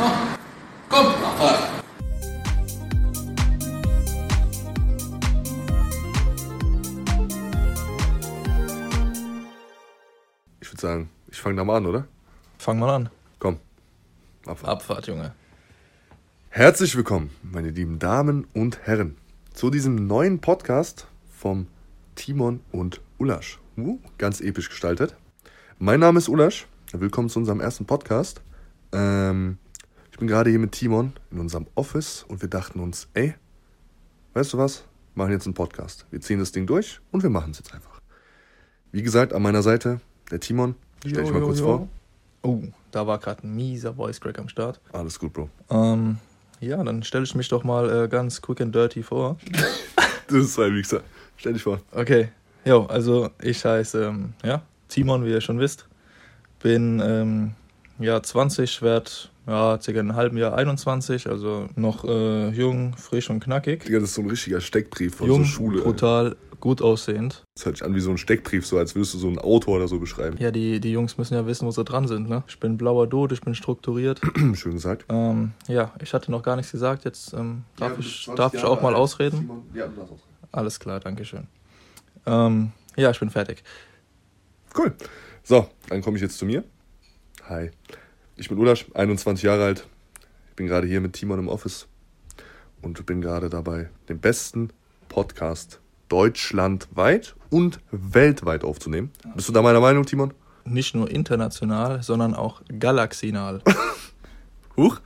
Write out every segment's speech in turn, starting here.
Komm, Abfahrt. Ich würde sagen, ich fange da mal an, oder? Fang mal an. Komm. Abfahrt. Abfahrt, Junge. Herzlich willkommen, meine lieben Damen und Herren, zu diesem neuen Podcast vom Timon und Ulasch. Uh, ganz episch gestaltet. Mein Name ist Ulasch. Willkommen zu unserem ersten Podcast. Ähm, bin gerade hier mit Timon in unserem Office und wir dachten uns, ey, weißt du was? Wir machen jetzt einen Podcast. Wir ziehen das Ding durch und wir machen es jetzt einfach. Wie gesagt, an meiner Seite der Timon. Stell dich mal kurz vor. Oh, da war gerade ein mieser Voice Crack am Start. Alles gut, Bro. Ähm, ja, dann stelle ich mich doch mal äh, ganz quick and dirty vor. Das ist ein Wichser. Stell dich vor. Okay. Jo, also ich heiße, ähm, ja, Timon, wie ihr schon wisst. Bin, ähm, ja, 20, werd, ja, circa in einem halben Jahr 21, also noch äh, jung, frisch und knackig. Digga, das ist so ein richtiger Steckbrief von Jung, so Schule. ey. brutal, gut aussehend. Das hört sich an wie so ein Steckbrief, so als würdest du so einen Autor oder so beschreiben. Ja, die, die Jungs müssen ja wissen, wo sie dran sind, ne? Ich bin blauer Dude, ich bin strukturiert. Schön gesagt. ähm, ja, ich hatte noch gar nichts gesagt, jetzt ähm, darf, ich, darf ich auch mal ausreden. Ja, du darfst ausreden. Alles klar, danke schön. Ähm, ja, ich bin fertig. Cool. So, dann komme ich jetzt zu mir. Hi. Ich bin Ulasch, 21 Jahre alt. Ich bin gerade hier mit Timon im Office und bin gerade dabei, den besten Podcast deutschlandweit und weltweit aufzunehmen. Bist du da meiner Meinung, Timon? Nicht nur international, sondern auch galaxinal. Huch.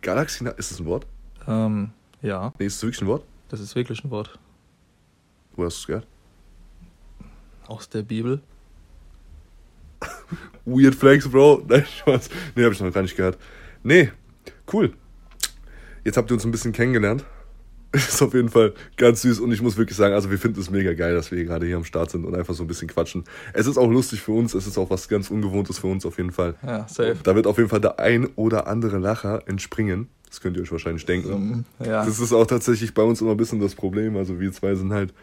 Galaxy, ist das ein Wort? ähm, ja, Nee, ist es wirklich ein Wort? das ist wirklich ein Wort Wo hast du es gehört? aus der Bibel. Weird Flex, Bro. Nein, Spaß. Nee, hab ich noch gar nicht gehört. Nee, cool. Jetzt habt ihr uns ein bisschen kennengelernt. Ist auf jeden Fall ganz süß und ich muss wirklich sagen, also wir finden es mega geil, dass wir gerade hier am Start sind und einfach so ein bisschen quatschen. Es ist auch lustig für uns, es ist auch was ganz Ungewohntes für uns auf jeden Fall. Ja, safe. Da wird auf jeden Fall der ein oder andere Lacher entspringen. Das könnt ihr euch wahrscheinlich denken. Ähm, ja, Das ist auch tatsächlich bei uns immer ein bisschen das Problem. Also wir zwei sind halt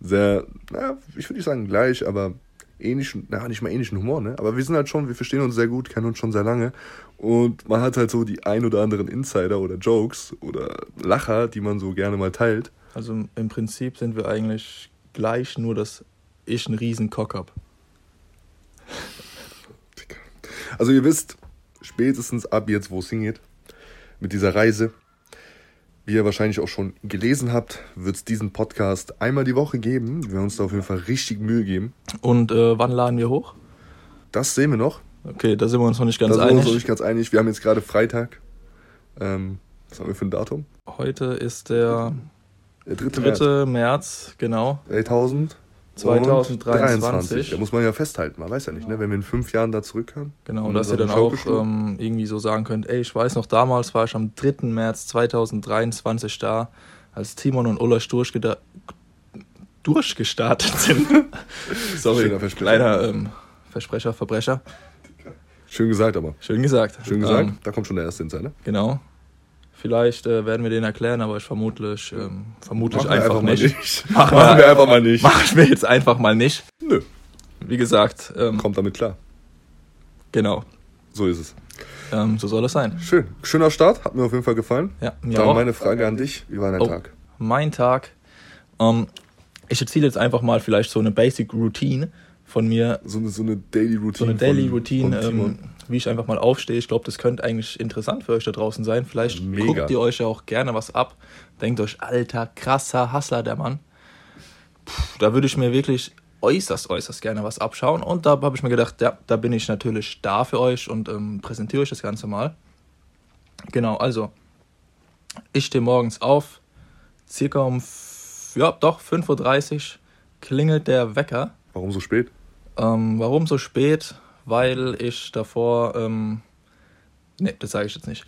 sehr, na, ich würde nicht sagen gleich, aber ähnlichen, na, nicht mal ähnlichen Humor, ne? Aber wir sind halt schon, wir verstehen uns sehr gut, kennen uns schon sehr lange. Und man hat halt so die ein oder anderen Insider oder Jokes oder Lacher, die man so gerne mal teilt. also im Prinzip sind wir eigentlich gleich, nur dass ich einen riesen Cock hab. Also ihr wisst, spätestens ab jetzt, wo es hingeht, mit dieser Reise, wie ihr wahrscheinlich auch schon gelesen habt, wird es diesen Podcast einmal die Woche geben. Wir werden uns da auf jeden Fall richtig Mühe geben. Und äh, wann laden wir hoch? Das sehen wir noch. Okay, da sind wir uns noch nicht ganz da sind wir uns einig. noch nicht ganz einig. Wir haben jetzt gerade Freitag. Ähm, was haben wir für ein Datum? Heute ist der Der 3. März 3. März, genau. 2000 2023. Da muss man ja festhalten. Man weiß ja nicht, ne? wenn wir in fünf Jahren da zurückkommen. Genau, in dass ihr dann auch ähm, irgendwie so sagen könnt, ey, ich weiß noch, damals war ich am 3. März 2023 da, als Timon und Ulla durchgeda- durchgestartet sind. Sorry, Versprecher. kleiner ähm, Versprecher, Verbrecher. Schön gesagt, aber. Schön gesagt. Schön gesagt. Ähm, da kommt schon der erste Insider. Ne? genau. Vielleicht äh, werden wir den erklären, aber ich vermutlich, ähm, vermutlich Machen einfach, mal nicht. nicht. Machen Machen wir- wir einfach mal nicht. Machen wir jetzt einfach mal nicht. Nö. Wie gesagt, ähm, Kommt damit klar. genau. So ist es. Ähm, so soll es sein. Schön. Schöner Start. Hat mir auf jeden Fall gefallen. Ja, mir Dann auch. meine Frage an dich. Wie war dein Oh. Tag? mein Tag. Ähm, ich erzähle jetzt einfach mal vielleicht so eine Basic Routine von mir. So eine, so eine Daily Routine. So eine Daily von- Routine, von Timon. ähm, wie ich einfach mal aufstehe. Ich glaube, das könnte eigentlich interessant für euch da draußen sein. Vielleicht Mega. guckt ihr euch ja auch gerne was ab. Denkt euch, alter, krasser Hustler, der Mann. Puh, da würde ich mir wirklich äußerst, äußerst gerne was abschauen. Und da habe ich mir gedacht, ja, da bin ich natürlich da für euch und ähm, präsentiere euch das Ganze mal. Genau, also, ich stehe morgens auf, circa um, ja, doch, 5.30 Uhr klingelt der Wecker. Warum so spät? Ähm, warum so spät? Weil ich davor, ähm, ne, das sage ich jetzt nicht.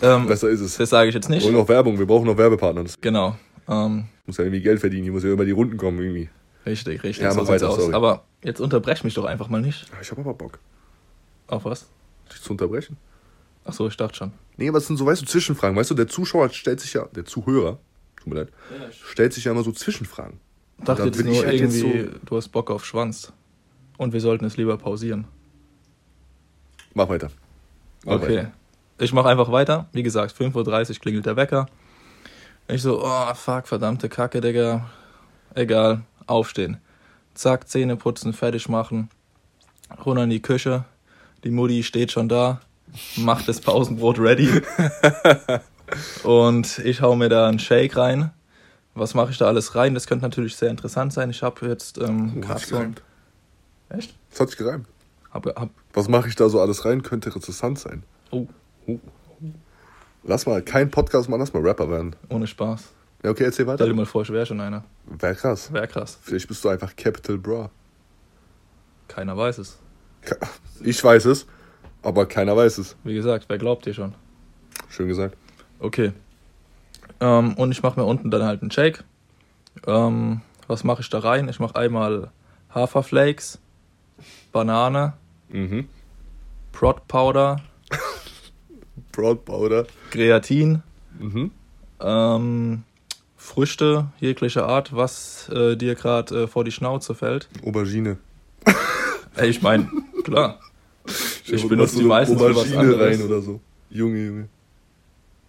Ähm, Besser ist es. das sage ich jetzt Wir nicht. wollen noch Werbung. Wir brauchen noch Werbepartner. Genau. Ähm, muss ja irgendwie Geld verdienen. Hier muss ja über die Runden kommen irgendwie. richtig, richtig. Ja, so mach sieht's weiter, aus. sorry. Aber jetzt unterbrech mich doch einfach mal nicht. Ich habe aber Bock, Auf was? dich zu unterbrechen. Ach so, ich dachte schon. Nee, aber es sind so, weißt du, Zwischenfragen. Weißt du, der Zuschauer stellt sich ja, der Zuhörer, tut mir leid, stellt sich ja immer so Zwischenfragen. Ich dachte Da jetzt bin nur ich halt jetzt irgendwie, du hast Bock auf Schwanz. Und wir sollten es lieber pausieren. Mach weiter. Mach Okay. weiter. ich mache einfach weiter. Wie gesagt, 5.30 Uhr klingelt der Wecker. Ich so, oh fuck, verdammte Kacke, Digga. Egal, aufstehen. Zack, Zähne putzen, fertig machen. Runter in die Küche. Die Mutti steht schon da, macht das Pausenbrot ready. Und ich hau mir da einen Shake rein. Was mache ich da alles rein? Das könnte natürlich sehr interessant sein. Ich habe jetzt ähm, Oh, sich so. Echt? Das hat sich gereimt. Hab, hab, Was mache ich da so alles rein? Könnte interessant sein. oh, Lass mal kein Podcast machen, lass mal Rapper werden. ohne Spaß. Ja, okay, erzähl Stell weiter. dir mal vor, ich wäre schon einer. Wäre krass. Wäre krass. Vielleicht bist du einfach Capital Bra. Keiner weiß es. Ich weiß es, aber keiner weiß es. Wie gesagt, wer glaubt dir schon? Schön gesagt. Okay. Ähm, und ich mache mir unten dann halt einen Shake. Ähm, was mache ich da rein? Ich mache einmal Haferflakes, Banane, Mhm. Prot Powder, Broad Powder. Kreatin, Mhm. ähm, Früchte jeglicher Art, was äh, dir gerade äh, vor die Schnauze fällt. Aubergine. Ey, ich meine, klar. Ich mal, benutze die meistens für was anderes. rein oder so. Junge, Junge.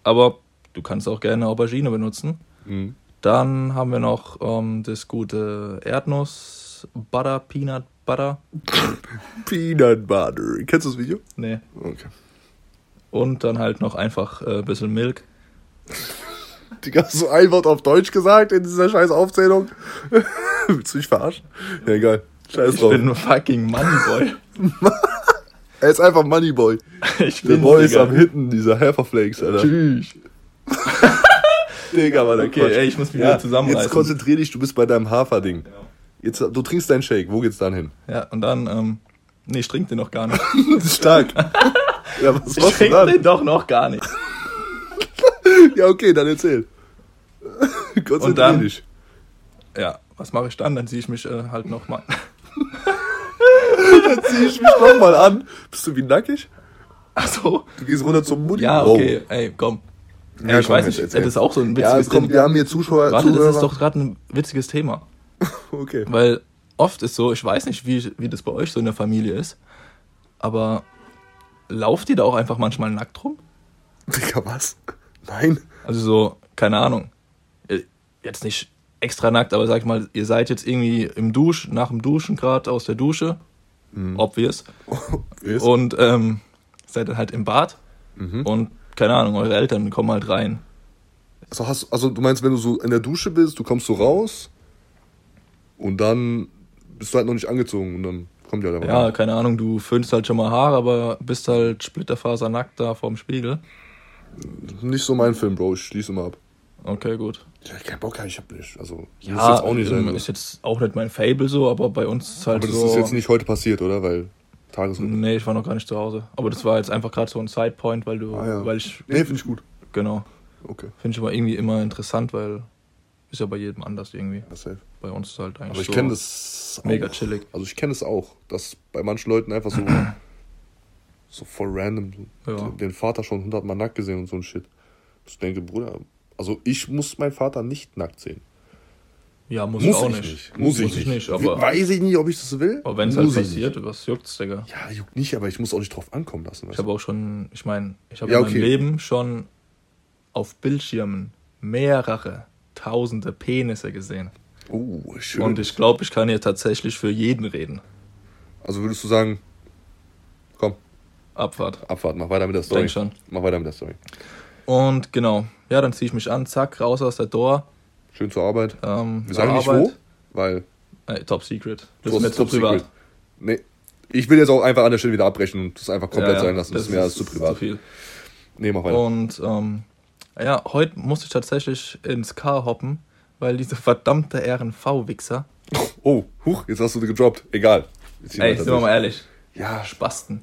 Aber du kannst auch gerne Aubergine benutzen. Mhm. Dann haben wir noch ähm, das gute Erdnuss, Butter, Peanut Butter. Peanut Butter. Kennst du das Video? Nee. Okay. Und dann halt noch einfach äh, ein bisschen Milk. Digga, hast du ein Wort auf Deutsch gesagt in dieser scheiß Aufzählung? Willst du mich verarschen? Ja, egal. Scheiß Ich drauf. bin ein fucking Moneyboy. Er ist einfach Moneyboy. Ich Der Boy ist am Hitten, dieser Haferflakes, Alter. Tschüss. Digga, Mann, Okay, ey, ich muss mich wieder zusammenreißen. Jetzt konzentrier dich, du bist bei deinem Haferding. Jetzt, du trinkst deinen Shake, wo geht's dann hin? Ja, und dann, ähm, nee, ich trinke den noch gar nicht. Stark. ja, was Ich trinke dann? den doch noch gar nicht. Ja, okay, dann erzähl. konzentrier Und dann- dich. Ja, was mache ich dann? Dann ziehe ich mich äh, halt nochmal. Dann zieh ich mich nochmal an. Bist du wie nackig? Achso. Du gehst runter zum Mutti. Ja, Oh. okay, ey, komm. Ja, ich komm, weiß jetzt nicht, erzähl. das ist auch so ein Ja, witziges komm, Thema. wir haben hier Zuschauer. Warte, das Zuhörer. ist doch gerade ein witziges Thema. Okay. Weil oft ist so, ich weiß nicht, wie, wie das bei euch so in der Familie ist, aber lauft ihr da auch einfach manchmal nackt rum? Digga, was? Nein. Also so, keine Ahnung. Äh, Jetzt nicht extra nackt, aber sag ich mal, ihr seid jetzt irgendwie im Dusch, nach dem Duschen gerade aus der Dusche, obvious, Ist- und ähm, seid dann halt im Bad Mhm. und keine Ahnung, eure Eltern kommen halt rein. Also, hast, also du meinst, wenn du so in der Dusche bist, du kommst so raus und dann bist du halt noch nicht angezogen und dann kommt ja der Ja, keine Ahnung, du föhnst halt schon mal Haare, aber bist halt splitterfasernackt da vorm Spiegel. Nicht so mein Film, Bro. Ich schließe mal ab. Okay, gut. Ja, kein Bock, ich hab nicht. Also, muss Ja, jetzt auch nicht sein. ähm, ist jetzt auch nicht mein Fable so, aber bei uns ist halt aber das so. ist jetzt nicht heute passiert, oder? Weil Tagesrhythmus. Nee, ich war noch gar nicht zu Hause. Aber das war jetzt einfach gerade so ein Sidepoint, weil du, Ah, ja. weil ich, Nee, finde ich gut. genau, Okay. finde ich aber irgendwie immer interessant, weil ist ja bei jedem anders irgendwie. Ja, safe. Bei uns ist halt eigentlich Aber ich so kenne das mega auch. chillig. Also ich kenne es auch, dass bei manchen Leuten einfach so so voll random Ja. den Vater schon hundertmal nackt gesehen und so ein Shit. Ich denke, Bruder, also ich muss meinen Vater nicht nackt sehen. Ja, muss, Muss ich auch ich nicht. nicht. Muss ich nicht. aber, Weiß ich nicht, ob ich das will. aber wenn es halt Muss ich passiert, was juckt's, Digga? Nicht. Ja, juckt nicht, aber ich muss auch nicht drauf ankommen lassen. Ich habe auch schon, ich meine, ich habe Ja, in meinem okay. Leben schon auf Bildschirmen mehrere tausende Penisse gesehen. Oh, schön. Und ich glaube, ich kann hier tatsächlich für jeden reden. also würdest du sagen, komm, Abfahrt. Abfahrt, mach weiter mit der Story. Denk schon. Mach weiter mit der Story. Und genau, ja, dann ziehe ich mich an, zack, raus aus der Door. Schön zur Arbeit. Ähm, Wir sagen nicht wo, weil Ey, top Secret. Das ist mir zu privat. Secret. Nee. Ich will jetzt auch einfach an der Stelle wieder abbrechen und das einfach komplett Ja, ja, sein lassen. Das, ist mir alles zu privat. viel. Nee, mach weiter. Und ähm, ja, heute musste ich tatsächlich ins Car hoppen, weil diese verdammte RNV-Wichser. Oh, huch, jetzt hast du gedroppt. Egal. Ey, sind wir mal ehrlich. Ja, Spasten.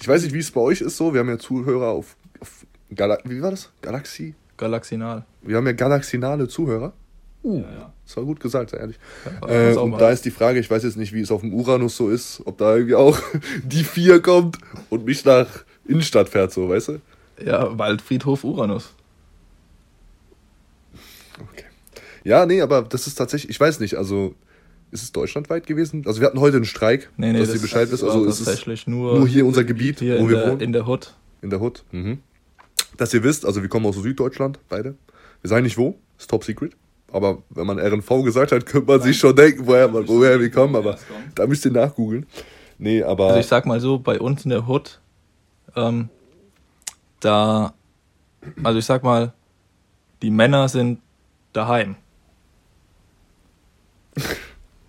ich weiß nicht, wie es bei euch ist so. Wir haben ja Zuhörer auf, auf Gala wie war das? Galaxie? Galaxinal. Wir haben ja galaxinale Zuhörer. Uh, ja. das war gut gesagt, ehrlich. Ja, Äh, und da ist die Frage, ich weiß jetzt nicht, wie es auf dem Uranus so ist, ob da irgendwie auch die vier kommt und mich nach Innenstadt fährt, so, weißt du? Ja, Waldfriedhof Uranus. Okay. Ja, nee, aber das ist tatsächlich, ich weiß nicht, also ist es deutschlandweit gewesen? Also wir hatten heute einen Streik, Nee, nee, dass das ihr Bescheid wisst. Also ist es tatsächlich nur, nur hier unser Gebiet, hier wo wir der, wohnen, in der Hood. in der Hood. Mhm. dass ihr wisst, also wir kommen aus Süddeutschland, beide. Wir sagen nicht wo, ist top secret. Aber wenn man RNV gesagt hat, könnte man sich schon denken, woher, woher wir kommen. Aber da müsst ihr nachgoogeln. Nee, aber. Also ich sag mal so, bei uns in der Hood, ähm, da, also ich sag mal, die Männer sind daheim.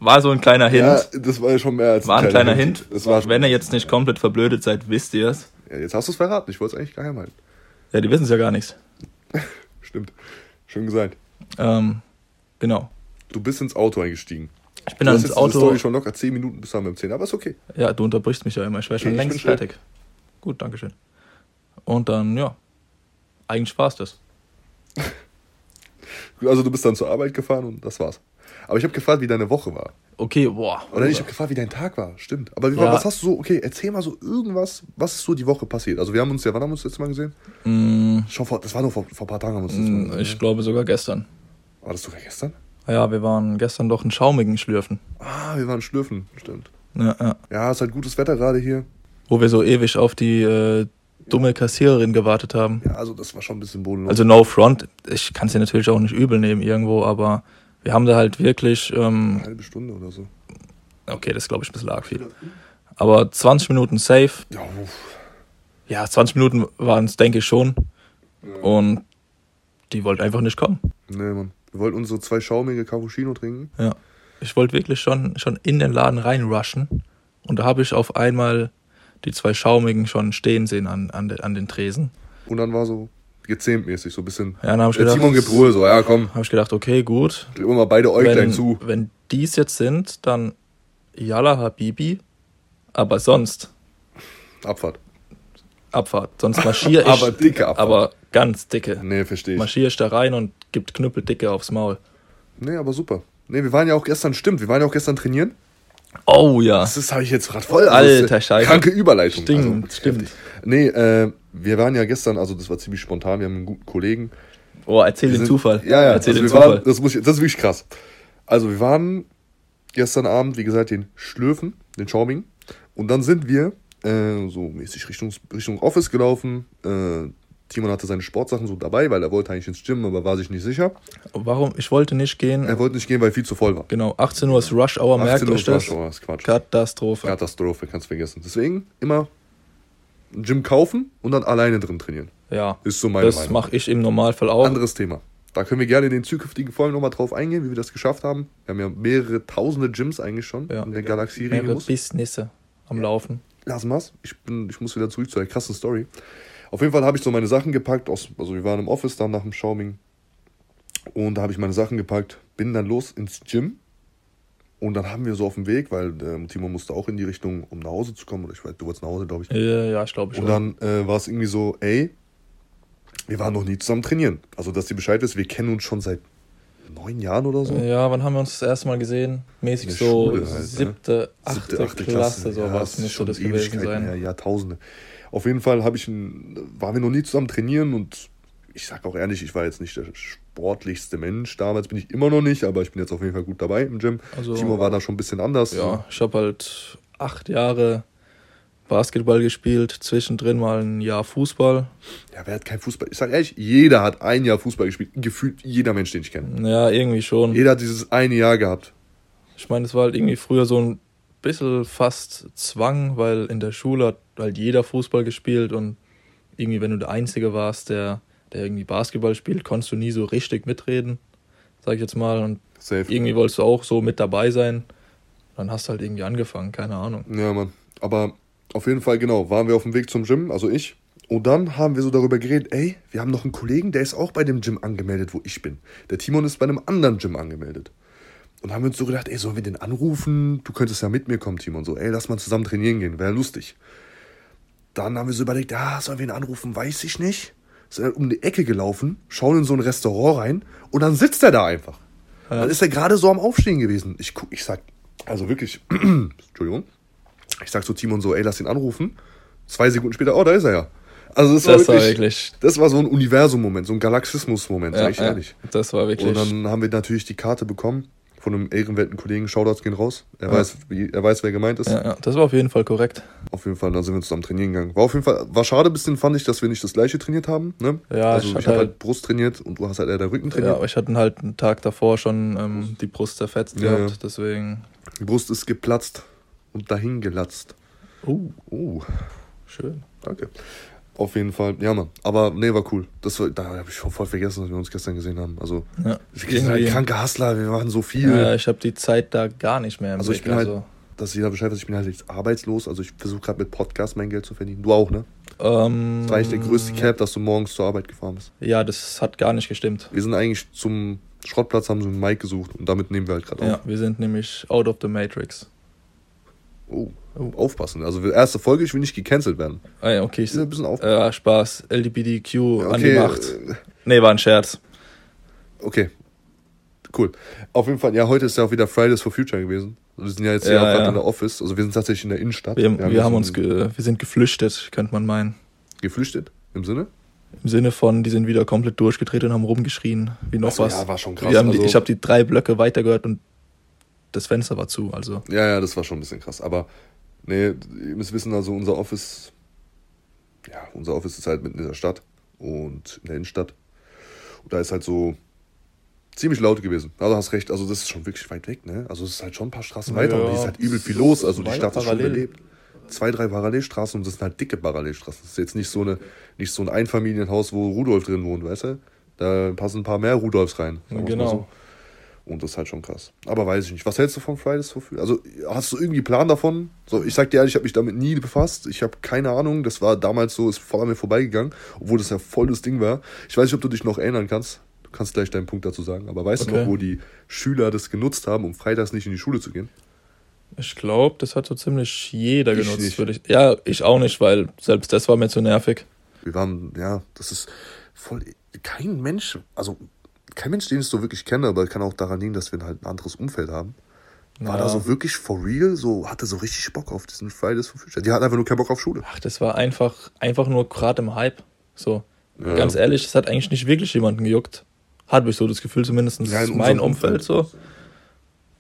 War so ein kleiner Hint. ja, das war ja schon mehr als war ein kleiner Hint. Das war, Wenn ihr jetzt nicht komplett verblödet seid, wisst ihr es. ja, jetzt hast du es verraten. Ich wollte es eigentlich geheim halten. Ja, die wissen es ja gar nichts. Stimmt. Schön gesagt. Ähm, genau. Du bist ins Auto eingestiegen. Ich bin du dann hast ins jetzt Auto. Story schon locker 10 Minuten bis haben wir im 10. Aber ist okay. Ja, du unterbrichst mich ja immer. Ich wäre schon bin längst fertig. Gut, Dankeschön. Und dann, ja. Eigentlich war's das. Also du bist dann zur Arbeit gefahren und das war's. Aber ich habe gefragt, wie deine Woche war. Okay, boah. Oder ich habe gefragt, wie dein Tag war. Stimmt. Aber wie war, Ja. was hast du so, okay, erzähl mal so irgendwas, was ist so die Woche passiert? Also wir haben uns ja, wann haben wir uns das letzte Mal gesehen? Mm, Schon vor, das war nur vor, vor ein paar Tagen haben wir uns das Mal mm, gesehen. ich glaube sogar gestern. War das sogar gestern? Ja, wir waren gestern doch einen schaumigen Schlürfen. Ah, wir waren schlürfen, stimmt. Ja, ja. Ja, es ist halt gutes Wetter gerade hier. Wo wir so ewig auf die äh, dumme Kassiererin gewartet haben. Ja, also das war schon ein bisschen bodenlos. Also no front. Ich kann es dir natürlich auch nicht übel nehmen irgendwo, aber wir haben da halt wirklich, ähm, eine halbe Stunde oder so. okay, das glaube ich ein bisschen arg viel. Aber 20 Minuten safe. Ja. Ja, 20 Minuten waren es, denke ich schon. Und die wollte einfach nicht kommen. Nee, Mann. Wir wollten unsere zwei schaumige Cappuccino trinken. Ja. Ich wollte wirklich schon, schon in den Laden reinrushen. Und da habe ich auf einmal die zwei Schaumigen schon stehen sehen an, an, de, an den Tresen. Und dann war so gezähmtmäßig, so ein bisschen. Ja, dann habe ich Der gedacht, Timon gibt Ruhe, so, ja komm, habe ich gedacht, okay, gut. drücken wir mal beide Äuglein Wenn, zu. wenn dies jetzt sind, dann Yalla Habibi. Aber sonst Abfahrt. Abfahrt. Sonst marschiere ich. Aber dicke Abfahrt. Aber ganz dicke. Nee, verstehe ich. Marschiere ich da rein und gibt Knüppeldicke aufs Maul. Nee, aber super. Nee, wir waren ja auch gestern, stimmt, wir waren ja auch gestern trainieren. Oh ja. Das ist, habe ich jetzt gerade voll. Alter das ist, Scheiße. Kranke Überleitung. Stimmt, also, stimmt. heftig. Nee, äh, wir waren ja gestern, also das war ziemlich spontan, wir haben einen guten Kollegen. Oh, erzähl Wir den sind- Zufall. Ja, ja, Erzähl also den Zufall. waren, das, muss ich, das ist wirklich krass. Also wir waren gestern Abend, wie gesagt, den Schlürfen, den Schauming. Und dann sind wir äh, so mäßig Richtung, Richtung Office gelaufen. Äh, Timon hatte seine Sportsachen so dabei, weil er wollte eigentlich ins Gym, aber war sich nicht sicher. Warum? Ich wollte nicht gehen. Er wollte nicht gehen, weil viel zu voll war. Genau, 18 Uhr ist Rush Hour, merkt 18 Uhr euch das. Rush Hour, ist Quatsch. Katastrophe. Katastrophe, kannst vergessen. Deswegen immer ein Gym kaufen und dann alleine drin trainieren. Ja, Ist so meine das Meinung. mache ich im Normalfall auch. Anderes Thema. Da können wir gerne in den zukünftigen Folgen nochmal drauf eingehen, wie wir das geschafft haben. Wir haben ja mehrere tausende Gyms eigentlich schon Ja. in der Galaxie Mehrere Regimus. Businesse am Laufen. Lassen wir's. Ich, bin, ich muss wieder zurück zu der krassen Story. Auf jeden Fall habe ich so meine Sachen gepackt. Aus, also wir waren im Office dann nach dem Schauming. Und da habe ich meine Sachen gepackt, bin dann los ins Gym. Und dann haben wir so auf dem Weg, weil ähm, Timo musste auch in die Richtung, um nach Hause zu kommen. Oder ich weiß, du wolltest nach Hause, glaube ich. Ja, ja, ich glaube schon. Und dann äh, war es irgendwie so, ey, wir waren noch nie zusammen trainieren. Also, dass ihr Bescheid wisst, wir kennen uns schon seit neun Jahren oder so. Ja, wann haben wir uns das erste Mal gesehen? Mäßig so Schule halt, ne? siebte, achte, Klasse, sowas ist müsste schon das gewesen sein. her, Jahrtausende. Auf jeden Fall ich waren wir noch nie zusammen trainieren und ich sag auch ehrlich, ich war jetzt nicht der sportlichste Mensch. Damals bin ich immer noch nicht, aber ich bin jetzt auf jeden Fall gut dabei im Gym. Also- Timo war da schon ein bisschen anders. Ja, ich habe halt acht Jahre Basketball gespielt, zwischendrin mal ein Jahr Fußball. Ja, wer hat kein Fußball? Ich sag ehrlich, jeder hat ein Jahr Fußball gespielt. Gefühlt jeder Mensch, den ich kenne. Ja, irgendwie schon. Jeder hat dieses eine Jahr gehabt. Ich meine, es war halt irgendwie früher so ein bisschen fast Zwang, weil in der Schule hat halt jeder Fußball gespielt und irgendwie, wenn du der Einzige warst, der, der irgendwie Basketball spielt, konntest du nie so richtig mitreden, sag ich jetzt mal. Und Safe. irgendwie wolltest du auch so mit dabei sein. Dann hast du halt irgendwie angefangen, keine Ahnung. Ja, Mann. Aber auf jeden Fall, genau, waren wir auf dem Weg zum Gym, also ich. Und dann haben wir so darüber geredet, ey, wir haben noch einen Kollegen, der ist auch bei dem Gym angemeldet, wo ich bin. Der Timon ist bei einem anderen Gym angemeldet. Und haben wir uns so gedacht, ey, sollen wir den anrufen? Du könntest ja mit mir kommen, Timon. So, ey, lass mal zusammen trainieren gehen, wäre lustig. Dann haben wir so überlegt, ja, sollen wir ihn anrufen? Weiß ich nicht. Sind dann um die Ecke gelaufen, schauen in so ein Restaurant rein und dann sitzt er da einfach. Dann ist er gerade so am Aufstehen gewesen. Ich guck, ich sag, also wirklich, Entschuldigung. Ich sag zu Timon so, ey, lass ihn anrufen. Zwei Sekunden später, oh, da ist er ja. Also das, Das war, war wirklich, wirklich- das war so ein Universum-Moment, so ein Galaxismus-Moment, sag ich ja, ehrlich. das war wirklich. Und dann haben wir natürlich die Karte bekommen von einem ehrenwerten Kollegen. Shoutouts gehen raus. Er, Ja. weiß, er weiß, wer gemeint ist. Ja, ja, das war auf jeden Fall korrekt. Auf jeden Fall, dann sind wir zusammen trainieren gegangen. War auf jeden Fall, war schade ein bisschen, fand ich, dass wir nicht das gleiche trainiert haben. Ne? Ja, also ich ich, habe halt- halt Brust trainiert und du hast halt eher der Rücken Ja, trainiert. aber ich hatte halt einen Tag davor schon ähm, die Brust zerfetzt Ja, gehabt, ja. deswegen. Die Brust ist geplatzt und dahin gelatzt. Oh, Oh, schön. danke. Auf jeden Fall, ja Mann. Aber nee, war cool. Das war, da habe ich schon voll vergessen, dass wir uns gestern gesehen haben. Also, Ja, wir sind halt kranke Hustler, wir machen so viel. Ja, ich habe die Zeit da gar nicht mehr im Also ich Blick. bin halt- Dass jeder Bescheid weiß, ich bin halt jetzt arbeitslos. Also ich versuche gerade mit Podcast mein Geld zu verdienen. Du auch, ne? ähm, Das war eigentlich der größte Cap, dass du morgens zur Arbeit gefahren bist. Ja, das hat gar nicht gestimmt. Wir sind eigentlich zum Schrottplatz, haben so einen Mic gesucht und damit nehmen wir halt gerade Ja, auf. wir sind nämlich out of the Matrix. Oh, Oh. aufpassen. Also erste Folge, ich will nicht gecancelt werden. Ah, ja, okay, ich, ein bisschen aufpassen. ja, Spaß. LGBTQ an die okay, Macht. äh, Nee, war ein Scherz. okay. Cool. Auf jeden Fall, ja, heute ist ja auch wieder Fridays for Future gewesen. Wir sind ja jetzt hier Ja, auch gerade ja. in der Office. Also wir sind tatsächlich in der Innenstadt. Wir, wir, hier haben uns, wir sind geflüchtet, könnte man meinen. geflüchtet. Im Sinne? Im Sinne von, die sind wieder komplett durchgedreht und haben rumgeschrien, wie noch Ach so, was. ja, war schon krass. Wir haben die, Also- ich habe die drei Blöcke weitergehört und das Fenster war zu. Also Ja, ja, das war schon ein bisschen krass. Aber nee, ihr müsst wissen, also unser Office, ja, unser Office ist halt mitten in der Stadt und in der Innenstadt. Und da ist halt so ziemlich laut gewesen. Also hast recht, also das ist schon wirklich weit weg, ne? Also es ist halt schon ein paar Straßen weiter Ja, und hier ist halt übel viel los. Also die Stadt ist schon parallel. belebt. Zwei, drei Parallelstraßen und das sind halt dicke Parallelstraßen. Das ist jetzt nicht so, eine, nicht so ein Einfamilienhaus, wo Rudolf drin wohnt, weißt du? Da passen ein paar mehr Rudolfs rein. sagen wir's mal Genau. so. Und das ist halt schon krass. Aber weiß ich nicht. Was hältst du von Fridays for Future? Also, hast du irgendwie Plan davon? So, ich sag dir ehrlich, ich habe mich damit nie befasst. Ich habe keine Ahnung. Das war damals so, ist voll an mir vorbeigegangen, obwohl das ja voll das Ding war. Ich weiß nicht, ob du dich noch erinnern kannst. Du kannst gleich deinen Punkt dazu sagen. Aber weißt du Okay. noch, wo die Schüler das genutzt haben, um freitags nicht in die Schule zu gehen? ich glaube, das hat so ziemlich jeder Ich genutzt. Würde ich, ja, ich auch nicht, weil selbst das war mir zu nervig. Wir waren, ja, das ist voll. Kein Mensch, also kein Mensch, den ich so wirklich kenne, aber kann auch daran liegen, dass wir halt ein anderes Umfeld haben. War Ja. da so wirklich for real, so hatte so richtig Bock auf diesen Fridays for Future. Die hatten einfach nur keinen Bock auf Schule. Ach, das war einfach, einfach nur gerade im Hype. So, Ja. ganz ehrlich, das hat eigentlich nicht wirklich jemanden gejuckt. Hatte ich so das Gefühl, zumindest Ja, in mein unserem Umfeld so.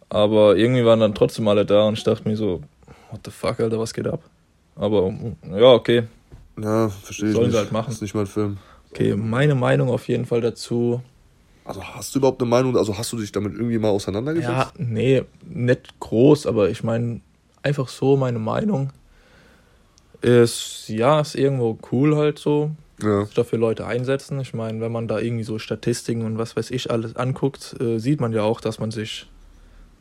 Aber irgendwie waren dann trotzdem alle da und ich dachte mir so, what the fuck, Alter, was geht ab? Aber ja, okay. Ja, verstehe ich Sollen sie halt machen. Ist nicht mein Film. Okay, meine Meinung auf jeden Fall dazu. Also hast du überhaupt eine Meinung? Also hast du dich damit irgendwie mal auseinandergesetzt? Ja, nee, nicht groß, aber ich meine, einfach so meine Meinung ist, ja, ist irgendwo cool halt so, Ja. sich dafür Leute einsetzen. Ich meine, wenn man da irgendwie so Statistiken und was weiß ich alles anguckt, äh, sieht man ja auch, dass man sich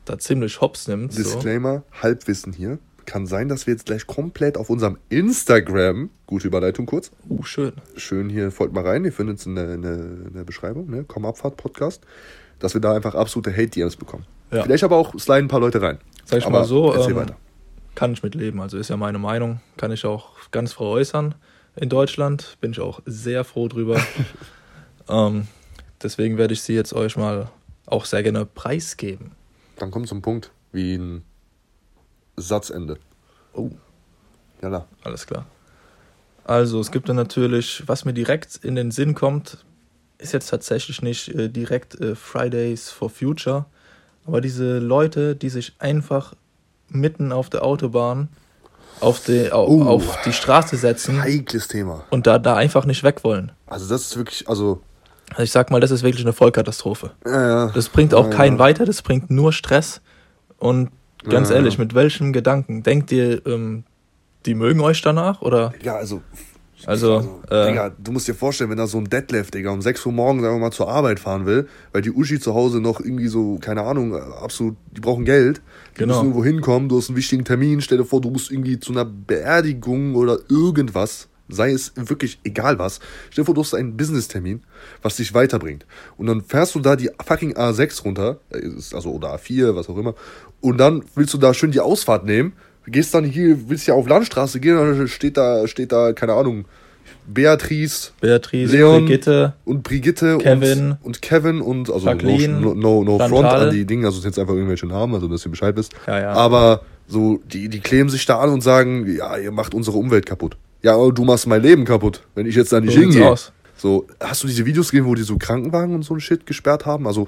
da ziemlich hops nimmt. So. Disclaimer, Halbwissen hier. Kann sein, dass wir jetzt gleich komplett auf unserem Instagram, gute Überleitung kurz, Uh, schön. schön hier, folgt mal rein, ihr findet es in der, in, der, Beschreibung, ne? Komm Abfahrt Podcast, dass wir da einfach absolute Hate-DMs bekommen. Ja. Vielleicht aber auch sliden ein paar Leute rein. Sag ich aber mal so, ähm, weiter. kann ich mit leben. Also ist ja meine Meinung, kann ich auch ganz frei äußern in Deutschland. Bin ich auch sehr froh drüber. ähm, deswegen werde ich sie jetzt euch mal auch sehr gerne preisgeben. Dann kommt zum Punkt, wie ein Satzende. Oh. Ja, Alles klar. Also, es gibt dann natürlich, was mir direkt in den Sinn kommt, ist jetzt tatsächlich nicht äh, direkt äh, Fridays for Future, aber diese Leute, die sich einfach mitten auf der Autobahn auf die, au, Oh. auf die Straße setzen heikles Thema. und da, da einfach nicht weg wollen. Also das ist wirklich, also, Also ich sag mal, das ist wirklich eine Vollkatastrophe. ja, ja. Das bringt auch Ja, keinen weiter, das bringt nur Stress. Und ganz Ja, ja. ehrlich, mit welchem Gedanken? Denkt ihr, ähm, die mögen euch danach? Oder? Ja, also. Also, äh, Digga, du musst dir vorstellen, wenn da so ein Deadlift, Digga, um 6 Uhr morgens sagen wir mal zur Arbeit fahren will, weil die Uschi zu Hause noch irgendwie so, keine Ahnung, absolut, die brauchen Geld. Die Genau. müssen irgendwo hinkommen, du hast einen wichtigen Termin, stell dir vor, du musst irgendwie zu einer Beerdigung oder irgendwas, sei es wirklich egal was. Stell dir vor, du hast einen Business-Termin, was dich weiterbringt. Und dann fährst du da die fucking A6 runter, äh, also oder A4, was auch immer, und dann willst du da schön die Ausfahrt nehmen, gehst dann hier, willst ja auf Landstraße gehen, dann steht da, steht da, keine Ahnung, Beatrice Beatrice, Leon Brigitte, und Brigitte Kevin, und, und Kevin und also Jacqueline, no, no, no front an die Dinge, also jetzt einfach irgendwelche Namen, also dass ihr Bescheid wisst. Ja, ja. Aber so, die, die kleben sich da an und sagen, ja, ihr macht unsere Umwelt kaputt. Ja, aber du machst mein Leben kaputt, wenn ich jetzt da nicht So hingehe. aus. So, hast du diese Videos gesehen, wo die so Krankenwagen und so ein Shit gesperrt haben? Also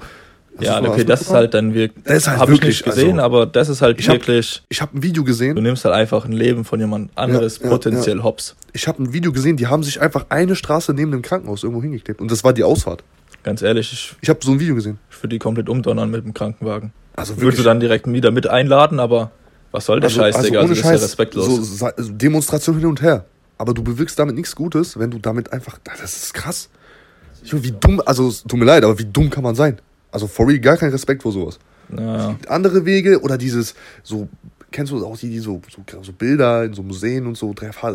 Ja, okay, das ist halt dann wirklich. Das ist halt hab ich wirklich, nicht gesehen, also- aber das ist halt Ich hab- wirklich. Ich habe ein Video gesehen. Du nimmst halt einfach ein Leben von jemand anderes ja, potenziell hops. Ich habe ein Video gesehen, die haben sich einfach eine Straße neben dem Krankenhaus irgendwo hingeklebt. Und das war die Ausfahrt. Ganz ehrlich, ich, Ich habe so ein Video gesehen. ich würde die komplett umdonnern mit dem Krankenwagen. Also Würdest du dann direkt wieder mit einladen, aber was soll der Scheiß, Digga? Also, das ist ja respektlos. So, sa- also Demonstration hin und her. Aber du bewirkst damit nichts Gutes, wenn du damit einfach. Das ist krass. Junge, wie dumm, also es tut mir leid, aber wie dumm kann man sein? Also for real, gar kein Respekt vor sowas. ja. Andere Wege oder dieses, so, kennst du auch die, die so, so, so Bilder in so Museen und so,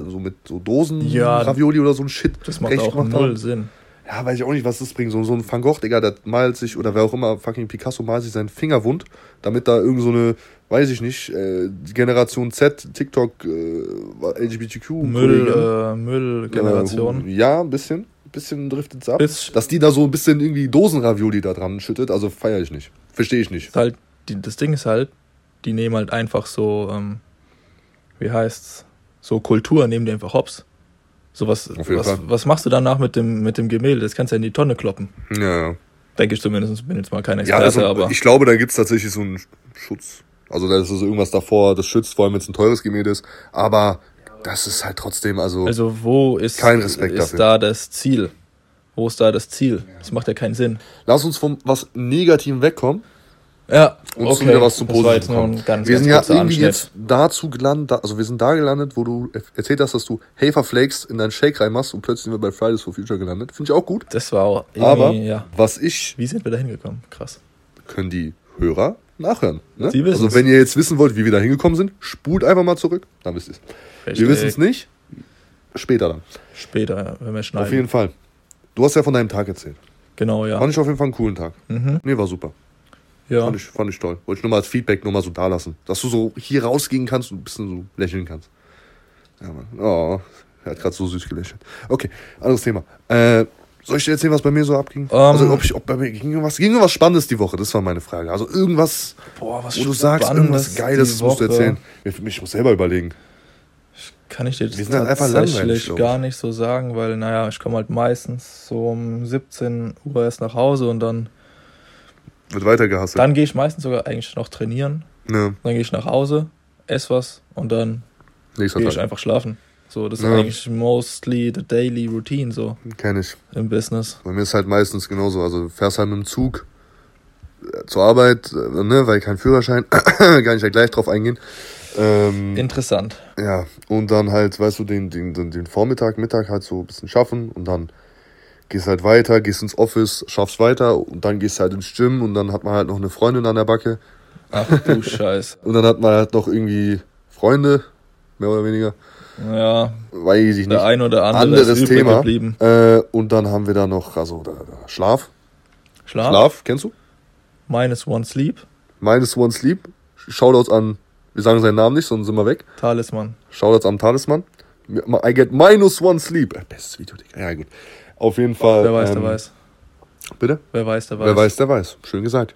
so mit so Dosen, Ja. Ravioli oder so ein Shit. Das macht auch null haben? Sinn. Ja, weiß ich auch nicht, was das bringt. So, so ein Van Gogh, Digga, der malt sich, oder wer auch immer, fucking Picasso malt sich seinen Finger wund, damit da irgend so eine, weiß ich nicht, äh, Generation Z, TikTok, äh, LGBTQ, Müll, äh, Müllgeneration. Äh, ja, ein bisschen. Ein bisschen driftet es ab. Bis- Dass die da so ein bisschen irgendwie Dosenravioli da dran schüttet, also feiere ich nicht. Verstehe ich nicht. Halt, die, das Ding ist halt, die nehmen halt einfach so, ähm, wie heißt's, so Kultur, nehmen die einfach hops. So was, was, was machst du danach mit dem, mit dem Gemälde? Das kannst du ja in die Tonne kloppen. Ja, ja. Denke ich zumindest, bin jetzt mal kein Ja, Experte, also aber ich glaube, da gibt es tatsächlich so einen Schutz. Also da ist so irgendwas davor, das schützt, vor allem wenn es ein teures Gemälde ist. Aber das ist halt trotzdem, also, also wo ist, Kein Respekt ist dafür. da das Ziel? Wo ist da das Ziel? Das macht ja keinen Sinn. lass uns vom was Negativem wegkommen Ja, und zu wieder was jetzt Positiven ganz, wir sind ja irgendwie Anschnitt. jetzt dazu gelandet, da- also wir sind da gelandet, wo du erzählt hast, dass du Haferflakes in deinen Shake reinmachst und plötzlich sind wir bei Fridays for Future gelandet. Finde ich auch gut. Das war auch irgendwie, Aber ja. was ich Wie sind wir da hingekommen? Krass. können die Hörer nachhören. Ne? Also wenn ihr jetzt wissen wollt, wie wir da hingekommen sind, spult einfach mal zurück, dann wisst ihr es. Wir wissen es nicht, später dann. Später, wenn wir schneiden. Auf jeden Fall. Du hast ja von deinem Tag erzählt. Genau, ja. Fand ich auf jeden Fall einen coolen Tag. Mhm. Nee, war super. Ja. Fand, ich, fand ich toll. Wollte ich nur mal als Feedback nur mal so da lassen. Dass du so hier rausgehen kannst und ein bisschen so lächeln kannst. Ja, Mann. Oh, er hat gerade so süß gelächelt. Okay, anderes Thema. Äh, soll ich dir erzählen, was bei mir so abging? also, ob ich, ob bei mir ging irgendwas, ging irgendwas Spannendes die Woche? Das war meine Frage. Also, irgendwas, Boah, was wo du sagst, irgendwas Geiles die musst du erzählen. Ich, muss selber überlegen. Kann ich dir sind halt tatsächlich gar nicht so sagen, weil, naja, ich komme halt meistens so um 17 Uhr erst nach Hause und dann, Wird weiter gehasselt. dann gehe ich meistens sogar eigentlich noch trainieren. ne, Dann gehe ich nach Hause, esse was und dann nächster gehe ich einfach schlafen. So, das ist Ja. eigentlich mostly the daily routine so Kenn ich. im Business. Bei mir ist halt meistens genauso. Also, du fährst halt mit dem Zug äh, zur Arbeit, äh, ne, weil kein Führerschein, kann ich ja gleich drauf eingehen. Ähm, Interessant. Ja, und dann halt, weißt du, den, den, den, den Vormittag, Mittag halt so ein bisschen schaffen und dann gehst halt weiter, gehst ins Office, schaffst weiter und dann gehst halt ins Gym und dann hat man halt noch eine Freundin an der Backe Ach du Scheiß. und dann hat man halt noch irgendwie Freunde, mehr oder weniger, Ja, weiß ich nicht. der ein oder andere Anderes Thema. geblieben. Äh, und dann haben wir da noch, also da, da, Schlaf. Schlaf. Schlaf, kennst du? Minus one sleep. Minus One Sleep. Shoutouts an, wir sagen seinen Namen nicht, sonst sind wir weg. Talisman. Shoutouts am Talisman. I get minus one sleep. Bestes Video, Digga. Ja, gut. Auf jeden Fall. Wer weiß, ähm, der weiß. Bitte? Wer weiß, der weiß. Wer weiß, der weiß. Schön gesagt.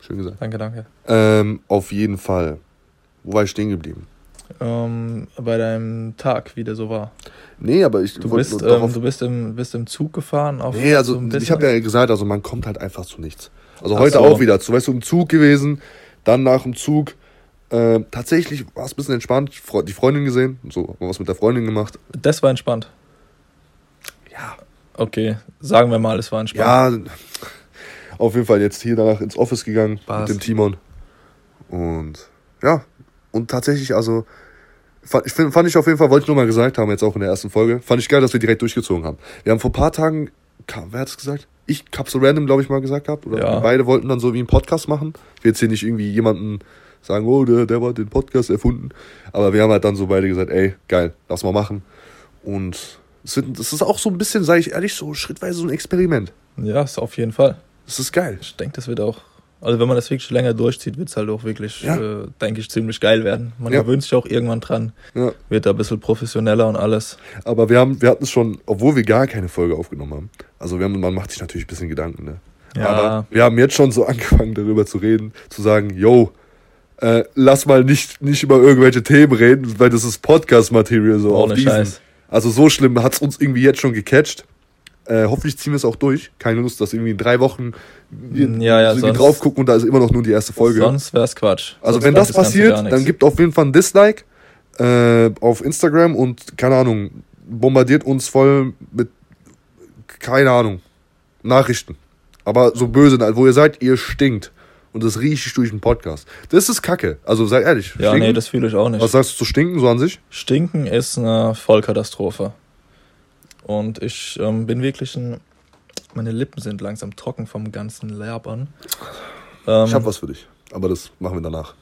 Schön gesagt. Danke, danke. Ähm, auf jeden Fall. Wo war ich stehen geblieben? Ähm, bei deinem Tag, wie der so war. Nee, aber ich Du bist, ähm, du bist, im, bist im Zug gefahren auf Nee, also so ich habe ja gesagt, also man kommt halt einfach zu nichts. Also Ach heute so. auch wieder. Du weißt du, im Zug gewesen, dann nach dem Zug. Äh, tatsächlich war es ein bisschen entspannt. Die Freundin gesehen, so, haben wir was mit der Freundin gemacht. Das war entspannt. Ja. Okay, sagen wir mal, es war entspannt. Ja, auf jeden Fall jetzt hier danach ins Office gegangen Passt. mit dem Timon. Und ja, und tatsächlich, also fand ich, find- fand ich auf jeden Fall, wollte ich nur mal gesagt haben, jetzt auch in der ersten Folge, fand ich geil, dass wir direkt durchgezogen haben. Wir haben vor ein paar Tagen, wer hat es gesagt? Ich hab's so random, glaube ich, mal gesagt gehabt. Oder Ja. beide wollten dann so wie einen Podcast machen. Ich will jetzt hier nicht irgendwie jemanden sagen, oh, der, der hat den Podcast erfunden. Aber wir haben halt dann so beide gesagt, ey, geil, lass mal machen. Und es wird- das ist auch so ein bisschen, sage ich ehrlich, so schrittweise so ein Experiment. Ja, ist auf jeden Fall. Das ist geil. Ich denke, das wird auch, also wenn man das wirklich länger durchzieht, wird es halt auch wirklich, Ja. äh, denke ich, ziemlich geil werden. Man Ja. gewöhnt sich auch irgendwann dran, Ja. wird da ein bisschen professioneller und alles. Aber wir haben, wir hatten es schon, obwohl wir gar keine Folge aufgenommen haben. Also wir haben, man macht sich natürlich ein bisschen Gedanken, ne? Ja. Aber wir haben jetzt schon so angefangen, darüber zu reden, zu sagen, yo, äh, lass mal nicht, nicht über irgendwelche Themen reden, weil das ist Podcast-Material so Ohne. Scheiß. Also so schlimm hat's uns irgendwie jetzt schon gecatcht. Äh, hoffentlich ziehen wir es auch durch. Keine Lust, dass irgendwie in drei Wochen wir Ja, ja, so sonst- drauf gucken und da ist immer noch nur die erste Folge. Sonst wär's Quatsch. also Sonst wenn das passiert, dann gibt auf jeden Fall ein Dislike äh, auf Instagram und keine Ahnung, bombardiert uns voll mit keine Ahnung Nachrichten. Aber so böse, wo ihr seid, ihr stinkt. Und das rieche ich durch den Podcast. Das ist Kacke. Also sei ehrlich. Ja, stinken? nee, das fühle ich auch nicht. Was sagst du zu stinken so an sich? Stinken ist eine Vollkatastrophe. Und ich ähm, bin wirklich ein. Meine Lippen sind langsam trocken vom ganzen Labern. Ähm, Ich habe was für dich. Aber das machen wir danach.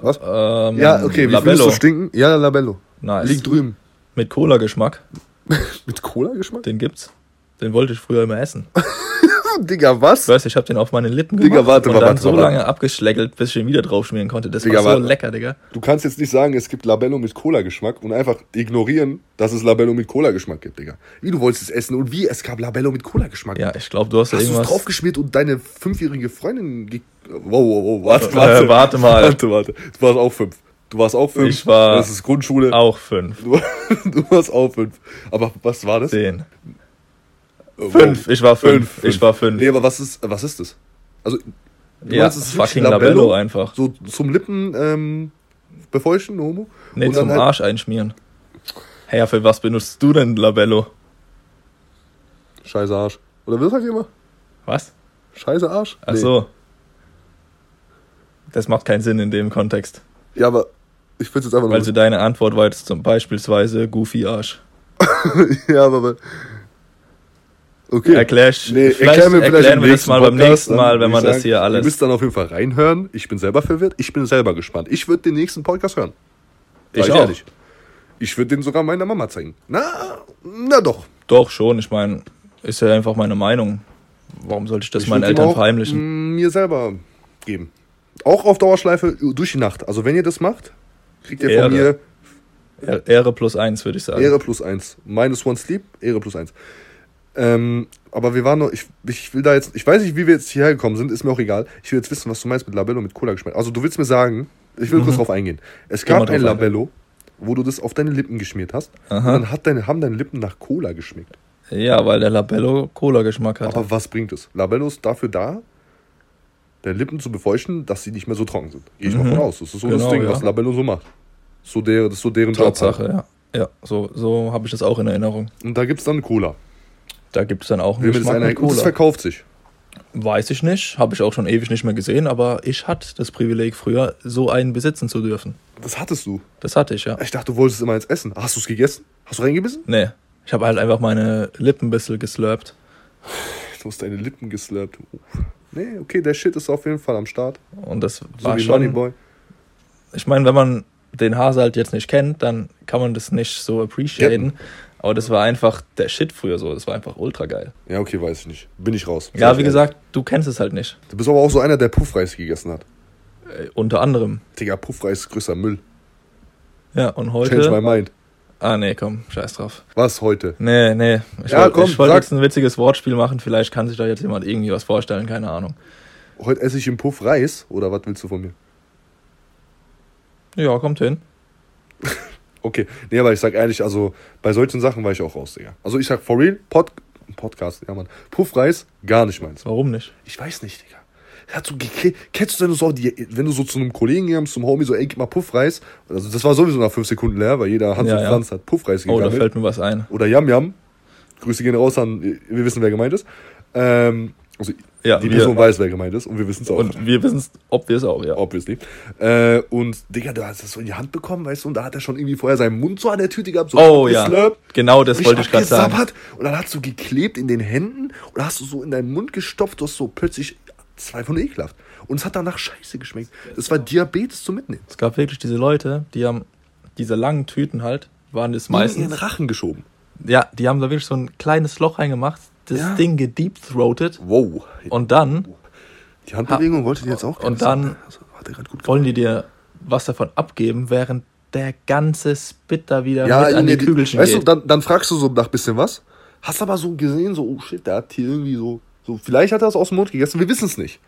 Was? ähm, Ja, okay, wie Labello. findest du stinken? Ja, Labello. Nice. Liegt drüben. Mit Cola-Geschmack. Mit Cola-Geschmack? Den gibt's. Den wollte ich früher immer essen. Digga, was? Ich weiß, ich habe den auf meine Lippen gemacht Digga, warte und mal, dann warte so warte. lange abgeschlägelt, bis ich ihn wieder draufschmieren konnte. Das Digga, war so warte. lecker, Digga. Du kannst jetzt nicht sagen, es gibt Labello mit Cola-Geschmack und einfach ignorieren, dass es Labello mit Cola-Geschmack gibt, Digga. Wie du wolltest es essen und wie es gab Labello mit Cola-Geschmack. Ja, ich glaube, du hast, Hast du es irgendwas. draufgeschmiert und deine fünfjährige Freundin. ge- Wow, wow, wow, warte, Äh, warte. warte mal. Warte, warte. Du warst auch fünf. Du warst auch fünf. Ich war Das ist Grundschule. Auch fünf. Du, du warst auch fünf. Aber was war das? Zehn. Fünf. Ich war fünf. Ich war fünf. Nee, aber was ist, was ist das? Also, du Ja, meinst, es ist fucking Labello einfach. So zum Lippen ähm, befeuchten, Homo? Nee, Und zum halt- Arsch einschmieren. Hey, für was benutzt du denn Labello? Scheiße Arsch. Oder wie sagt immer? Was? Scheiße Arsch? Ach so. Das macht keinen Sinn in dem Kontext. Ja, aber ich würde jetzt einfach nur. Also deine Antwort war jetzt zum beispielsweise Goofy Arsch. ja, aber. Okay. Erklär ich, Nee, vielleicht erklär mir vielleicht erklären wir das nächsten mal beim Podcast, nächsten dann Mal, würd wenn ich man das sagen, hier Ihr alles. müsst dann auf jeden Fall reinhören. Ich bin selber verwirrt. Ich bin selber gespannt. Ich würde den nächsten Podcast hören. Sag Ich auch. Ich würde den sogar meiner Mama zeigen. Na, na doch. Doch, schon. Ich meine, ist ja einfach meine Meinung. Warum sollte ich das Ich meinen Eltern auch, verheimlichen? mm, Mir selber geben. Auch auf Dauerschleife durch die Nacht. Also wenn ihr das macht, kriegt ihr Ehre. von mir Ehre, Ehre plus eins, würde ich sagen. Ehre plus eins. Minus one sleep, Ehre plus eins. Ähm, aber wir waren noch, ich, ich will da jetzt, ich weiß nicht, wie wir jetzt hierher gekommen sind, ist mir auch egal. Ich will jetzt wissen, was du meinst mit Labello mit Cola geschmeckt. Also du willst mir sagen, ich will kurz drauf eingehen. Es mal gab ein. Labello, wo du das auf deine Lippen geschmiert hast. Aha. Und dann hat deine, haben deine Lippen nach Cola geschmeckt. Ja, weil der Labello Cola-Geschmack hat. Aber was bringt es? Labello ist dafür da, deine Lippen zu befeuchten, dass sie nicht mehr so trocken sind. Gehe ich mal Mhm. von aus. Das ist so das Genau, Ding, ja. was Labello so macht. So der, das ist so deren Job. Tatsache, ja. Ja, so, so habe ich das auch in Erinnerung. Und da gibt es dann Cola. Da gibt es dann auch einen Geschmack mit und das Cola. verkauft sich. Weiß ich nicht, habe ich auch schon ewig nicht mehr gesehen, aber ich hatte das Privileg früher, so einen besitzen zu dürfen. Das hattest du. Das hatte ich, ja. Ich dachte, du wolltest es immer jetzt essen. Hast du es gegessen? Hast du reingebissen? Nee, ich habe halt einfach meine Lippen ein bisschen geslurpt. Du hast deine Lippen geslurpt. Nee, okay, der Shit ist auf jeden Fall am Start. Und das So war wie schon. Moneyboy. Ich meine, wenn man den Hase halt jetzt nicht kennt, dann kann man das nicht so appreciaten. Aber das war einfach der Shit früher so. Das war einfach ultra geil. Ja, okay, weiß ich nicht. Bin ich raus. Ja, wie ehrlich. gesagt, du kennst es halt nicht. Du bist aber auch so einer, der Puffreis gegessen hat. Äh, unter anderem. Digga, Puffreis ist größer Müll. Ja, und Change my heute. mind. Ah, nee, komm, scheiß drauf. Was heute? Nee, nee. Ich Ja, wollte sag. jetzt ein witziges Wortspiel machen. Vielleicht kann sich da jetzt jemand irgendwie was vorstellen, keine Ahnung. Heute esse ich im Puff Reis oder was willst du von mir? Ja, kommt hin. Okay, nee, aber ich sag ehrlich, also bei solchen Sachen war ich auch raus, Digga. Also ich sag for real, Pod Podcast, ja Mann. Puffreis, gar nicht meins. Warum nicht? Ich weiß nicht, Digga. Hat so Kennst du denn so, die, wenn du so zu einem Kollegen gehst, zum Homie, so, ey, gib mal Puffreis. Also das war sowieso nach fünf Sekunden leer, weil jeder Hans Ja, und ja. Franz hat Puffreis Oh, da fällt mir was ein. Oder Yam Yam. Grüße gehen raus an, wir wissen, wer gemeint ist. Ähm, also Ja, die wir- Person weiß, wer gemeint ist und wir wissen es auch. Und wir wissen es, ob wir es auch, ja. Obviously. Äh, und Digga, du hast das so in die Hand bekommen, weißt du, und da hat er schon irgendwie vorher seinen Mund so an der Tüte gehabt, so Oh ja, genau das wollte ich gerade sagen. Und dann hast du geklebt in den Händen und hast du so in deinen Mund gestopft, du hast so plötzlich zwei von ekelhaft. Und es hat danach scheiße geschmeckt. Das war Diabetes zum Mitnehmen. Es gab wirklich diese Leute, die haben diese langen Tüten halt, waren das In ihren meistens. Rachen geschoben. Ja, die haben da wirklich so ein kleines Loch reingemacht, das Ja. Ding gedeepthroatet Wow. und dann Die Handbewegung wollte die jetzt auch und dann- Also, wollen die dir was davon abgeben, während der ganze Spit da wieder ja, mit an die Junge, Kügelchen weißt du, geht. dann, dann fragst du so nach bisschen was. Hast aber so gesehen, so, oh shit, der hat hier irgendwie so, so vielleicht hat er es aus dem Mund gegessen, wir wissen es nicht.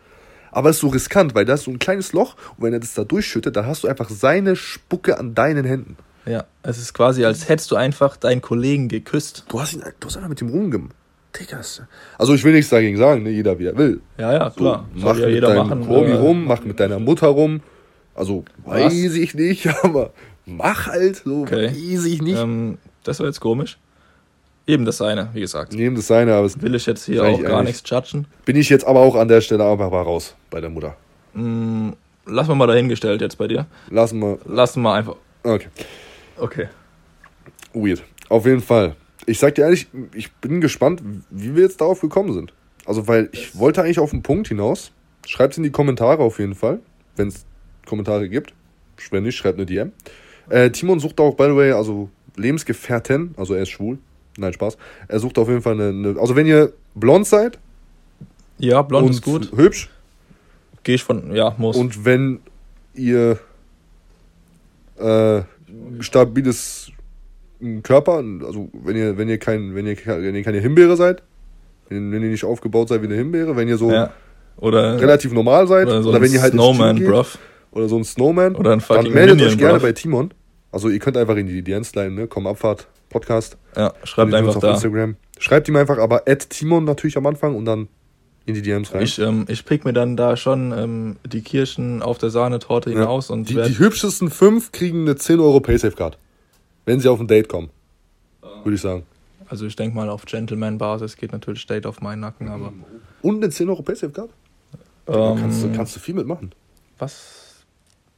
Aber es ist so riskant, weil da ist so ein kleines Loch und wenn er das da durchschüttet, dann hast du einfach seine Spucke an deinen Händen. ja, es ist quasi, als hättest du einfach deinen Kollegen geküsst. Du hast ihn, du hast einfach mit ihm rumgemacht. Digga. ist- Also ich will nichts dagegen sagen, ne? jeder wie er will. Ja, ja, klar. So, mach ja mit jeder deinem machen. Hobby äh, rum, mach mit deiner Mutter rum. Also Was? weiß ich nicht, aber mach halt so, Okay. weiß ich nicht. Ähm, das war jetzt komisch. Eben das eine, wie gesagt. Nehmen das seine, aber es Will ich jetzt hier auch gar nichts judgen. bin ich jetzt aber auch an der Stelle einfach mal raus bei der Mutter. Mm, lassen wir mal dahingestellt jetzt bei dir. Lassen wir. Lassen wir einfach. Okay. Okay. Weird. Auf jeden Fall. Ich sag dir ehrlich, ich bin gespannt, wie wir jetzt darauf gekommen sind. Also, weil ich wollte eigentlich auf den Punkt hinaus. Schreibt in die Kommentare auf jeden Fall, wenn es Kommentare gibt. Wenn nicht, schreibt eine DM. Äh, Timon sucht auch, by the way, also Lebensgefährten, also er ist schwul. Nein, Spaß. Er sucht auf jeden Fall eine. eine also, wenn ihr blond seid Ja, blond ist gut. hübsch Gehe ich von. Ja, muss. und wenn ihr äh, stabiles Körper, also wenn ihr, wenn ihr kein, wenn ihr, wenn ihr keine Himbeere seid, wenn, wenn ihr nicht aufgebaut seid wie eine Himbeere, wenn ihr so ja. Oder, relativ normal seid, oder so oder wenn ihr halt Snowman, geht, bruv. oder so ein Snowman, Oder ein dann fucking meldet Minion, euch gerne bruv. bei Timon. Also ihr könnt einfach in die DMs leiten, ne? Komm Abfahrt Podcast. Ja, schreibt einfach auf da. Instagram. Schreibt ihm einfach, aber at Timon natürlich am Anfang und dann in die DMs rein. Ich, ähm, ich pick mir dann da schon ähm, die Kirschen auf der Sahnetorte Ja. hinaus und Die, die hübschesten fünf kriegen eine 10 Euro Paysafe-Card. Wenn sie auf ein Date kommen. Würde ich sagen. also ich denke mal auf Gentleman-Basis geht natürlich State auf meinen Nacken, aber Und eine 10 Euro Paysafe-Card? Da ähm, kannst, du, kannst du viel mitmachen. was?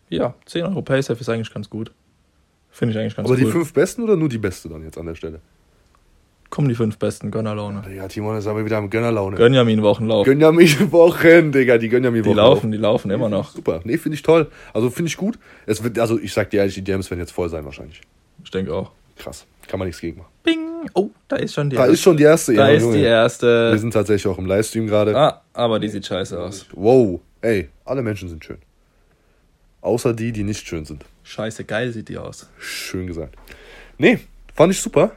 Ja, 10 Euro Paysafe ist eigentlich ganz gut. Finde ich eigentlich ganz Aber cool. die fünf besten oder nur die beste dann jetzt an der Stelle? Kommen die fünf besten Gönnerlaune. Ja, Timon ist aber wieder am Gönnerlaune. Gönjamin Wochenlauf. Gönn ja mich Wochen, Digga. Die mich die laufen, die laufen immer noch. Super. Nee, finde ich toll. Also finde ich gut. Es wird, also ich sag dir ehrlich, die DMs werden jetzt voll sein wahrscheinlich. Ich denke auch. Krass. Kann man nichts gegen machen. Bing! Oh, da ist schon die Da ist schon die erste. Da ja, ist Junge. die Wir erste. sind tatsächlich auch im Livestream gerade. Ah, aber die sieht scheiße aus. Wow. Ey, alle Menschen sind schön. Außer die, die nicht schön sind. Scheiße geil sieht die aus. Schön gesagt. Nee, fand ich super.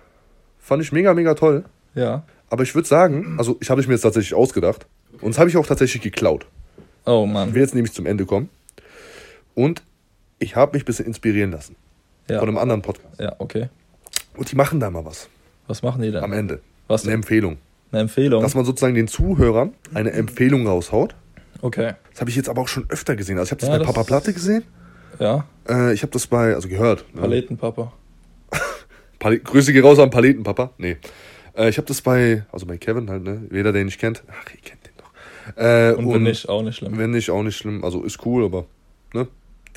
Fand ich mega, mega toll. Ja. Aber ich würde sagen, also ich habe ich mir jetzt tatsächlich ausgedacht. Und das habe ich auch tatsächlich geklaut. Oh Ich Mann. will jetzt nämlich zum Ende kommen. Und ich habe mich ein bisschen inspirieren lassen. Ja. Von einem anderen Podcast. Ja, okay. Und die machen da mal was. Was machen die denn? Am Ende. Was Eine denn? Empfehlung. Eine Empfehlung? Dass man sozusagen den Zuhörern eine Empfehlung raushaut. Okay. Das habe ich jetzt aber auch schon öfter gesehen. Also ich habe das Ja, bei das- Papa Platte gesehen. Ja, Äh, ich habe das bei, also gehört. ne? Paletenpapa. Pal Grüße gehen raus an Paletenpapa. Nee. Äh, ich habe das bei, also bei Kevin halt, ne? Jeder, der ihn nicht kennt. Ach, ihr kennt den doch. Äh, Und wenn nicht, auch nicht schlimm. Wenn nicht, auch nicht schlimm. Also ist cool, aber, ne?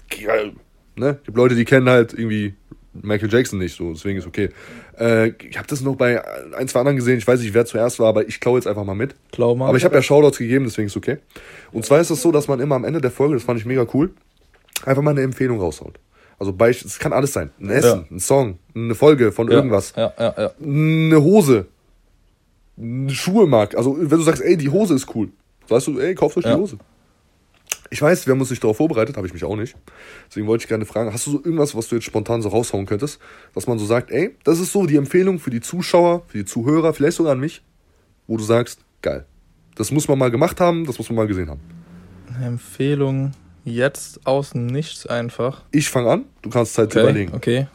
Geil. Ne? Gibt Leute, die kennen halt irgendwie Michael Jackson nicht, so, deswegen ist okay. Äh, ich habe das noch bei ein, zwei anderen gesehen. Ich weiß nicht, wer zuerst war, aber ich klaue jetzt einfach mal mit. Klau mal. Aber ich habe ja Shoutouts gegeben, deswegen ist okay. Und zwar ist es so, dass man immer am Ende der Folge, das fand ich mega cool, einfach mal eine Empfehlung raushaut. Also es kann alles sein. Ein Essen, ein Song, eine Folge von ja, irgendwas, Ja, ja, ja. eine Hose, eine Schuhe mag. Also wenn du sagst, ey, die Hose ist cool, sagst du, ey, kauft euch Ja. die Hose. Ich weiß, wir haben uns nicht darauf vorbereitet, habe ich mich auch nicht. Deswegen wollte ich gerne fragen, hast du so irgendwas, was du jetzt spontan so raushauen könntest, dass man so sagt, ey, das ist so die Empfehlung für die Zuschauer, für die Zuhörer, vielleicht sogar an mich, wo du sagst, geil. Das muss man mal gemacht haben, das muss man mal gesehen haben. Empfehlung jetzt aus Nichts einfach. Ich fange an, du kannst Zeit zu Okay, überlegen. okay.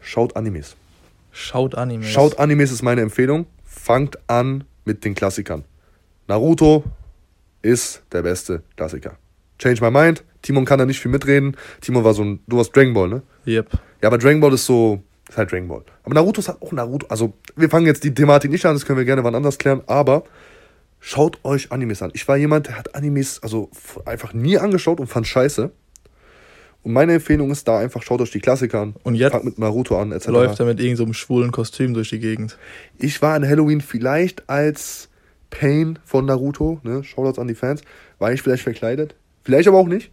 Schaut Animes. Schaut Animes. Schaut Animes ist meine Empfehlung. Fangt an mit den Klassikern. Naruto ist der beste Klassiker. Change my mind. Timon kann da nicht viel mitreden. Timon war so ein, du warst Dragon Ball, ne? Yep. Ja, aber Dragon Ball ist so, ist halt Dragon Ball. Aber Naruto ist halt auch Naruto. Also, wir fangen jetzt die Thematik nicht an, das können wir gerne wann anders klären, aber schaut euch Animes an. Ich war jemand, der hat Animes also einfach nie angeschaut und fand scheiße. Und meine Empfehlung ist da einfach, schaut euch die Klassiker an. Und jetzt Fangt mit Naruto an, etc. Läuft er mit irgendeinem so einem schwulen Kostüm durch die Gegend. Ich war an Halloween vielleicht als Pain von Naruto, ne? Shoutouts an die Fans. War ich vielleicht verkleidet? Vielleicht aber auch nicht.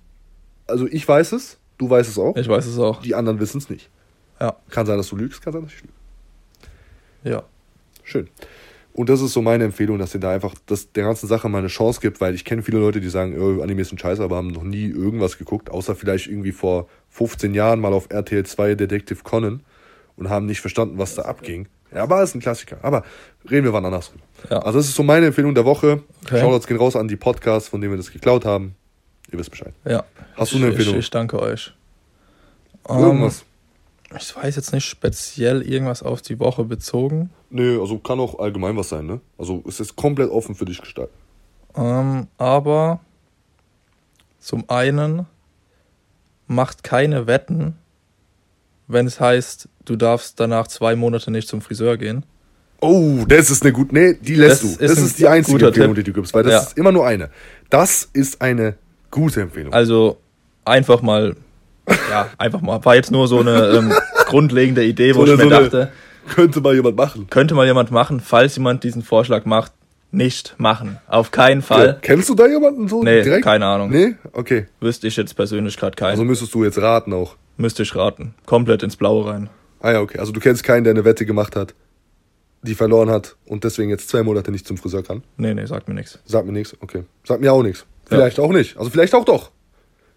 Also ich weiß es, du weißt es auch. Ich weiß es auch. Die anderen wissen es nicht. Ja. Kann sein, dass du lügst, kann sein, dass ich lüge. Ja. Schön. Und das ist so meine Empfehlung, dass ihr da einfach das, der ganzen Sache mal eine Chance gibt, weil ich kenne viele Leute, die sagen, oh, Animes sind scheiße, aber haben noch nie irgendwas geguckt, außer vielleicht irgendwie vor 15 Jahren mal auf RTL 2 Detective Conan und haben nicht verstanden, was da abging. Ja, aber es ist ein Klassiker. Aber reden wir wann anders drüber. Ja. Also das ist so meine Empfehlung der Woche. Okay. Shoutouts gehen raus an die Podcasts, von denen wir das geklaut haben. Ihr wisst Bescheid. Ja. Hast du eine Empfehlung? Ich, ich danke euch. Irgendwas. Ähm, ich weiß jetzt nicht speziell irgendwas auf die Woche bezogen. Nee, also kann auch allgemein was sein, ne? Also es ist komplett offen für dich gestaltet. Ähm, aber zum einen macht keine Wetten, wenn es heißt, du darfst danach zwei Monate nicht zum Friseur gehen. Oh, das ist eine gute. Nee, die lässt Das du. ist Das ist die einzige Empfehlung, die du gibst, weil das Ja. ist immer nur eine. Das ist eine gute Empfehlung. Also einfach mal, ja, einfach mal. War jetzt nur so eine ähm, grundlegende Idee, wo So ich eine- mir so dachte, Könnte mal jemand machen. könnte mal jemand machen, falls jemand diesen Vorschlag macht, nicht machen. Auf keinen. Fall. Kennst du da jemanden so Nee, direkt? keine Ahnung. Nee? Okay. Wüsste ich jetzt persönlich gerade keinen. Also müsstest du jetzt raten auch. Müsste ich raten. Komplett ins Blaue rein. Ah ja, okay. Also du kennst keinen, der eine Wette gemacht hat, die verloren hat und deswegen jetzt zwei Monate nicht zum Friseur kann. Nee, nee, sagt mir nichts. Sagt mir nichts. Okay. Sagt mir auch nichts. Vielleicht auch nicht. Also vielleicht auch doch.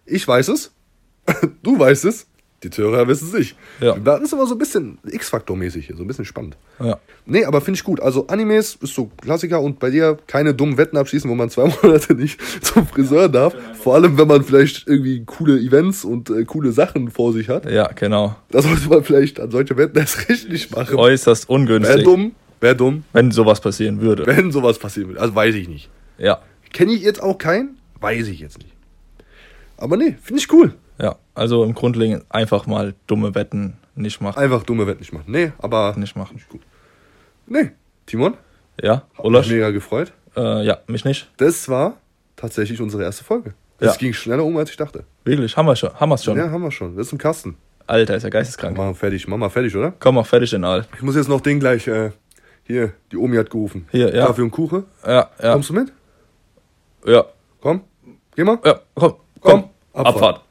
Ich weiß es. du weißt es. Die Zuhörer wissen es nicht. Ja. Das ist aber so ein bisschen X-Faktor-mäßig hier, so ein bisschen spannend. Ja. Nee, aber finde ich gut. Also Animes ist so Klassiker und bei dir keine dummen Wetten abschließen, wo man zwei Monate nicht zum Friseur darf. Vor allem, wenn man vielleicht irgendwie coole Events und äh, coole Sachen vor sich hat. Ja, genau. Da sollte man vielleicht an solche Wetten erst recht nicht machen. Äußerst Wäre ungünstig, dumm, wäre dumm, wenn sowas passieren würde. wenn sowas passieren würde. Also weiß ich nicht. Ja. Kenne ich jetzt auch keinen? Weiß ich jetzt nicht. Aber nee, finde ich cool. Ja. Also im Grundlegend einfach mal dumme Wetten nicht machen. Einfach dumme Wetten nicht machen. Nee, aber Nicht machen. Nicht gut. Nee, Timon, Ja, mich Ulasch? mega gefreut. Äh, ja, mich nicht. Das war tatsächlich unsere erste Folge. Das Ja. ging schneller um, als ich dachte. Wirklich, haben wir schon. Haben wir's schon. Ja, haben wir schon. Das ist ein Kasten. Alter, ist ja geisteskrank. Machen wir fertig. Machen wir fertig, oder? Komm, mach fertig den All. Ich muss jetzt noch den gleich, äh, hier, die Omi hat gerufen. Hier, ja. Kaffee und Kuchen. Ja, ja. Kommst du mit? Ja. Komm. Geh mal. Ja, komm, Komm. komm. Abfahrt.